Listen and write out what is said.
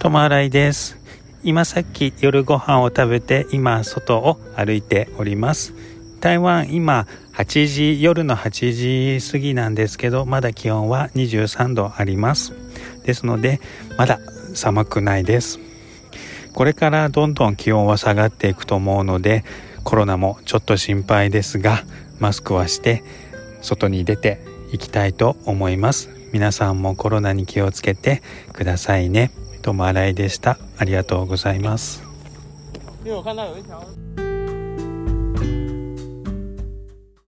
友新井です。今さっき夜ご飯を食べて今外を歩いております。台湾今8時夜の8時過ぎなんですけどまだ気温は23度あります。ですのでまだ寒くないです。これからどんどん気温は下がっていくと思うのでコロナもちょっと心配ですがマスクはして外に出ていきたいと思います。皆さんもコロナに気をつけてくださいね。ともあらいでした。ありがとうございます。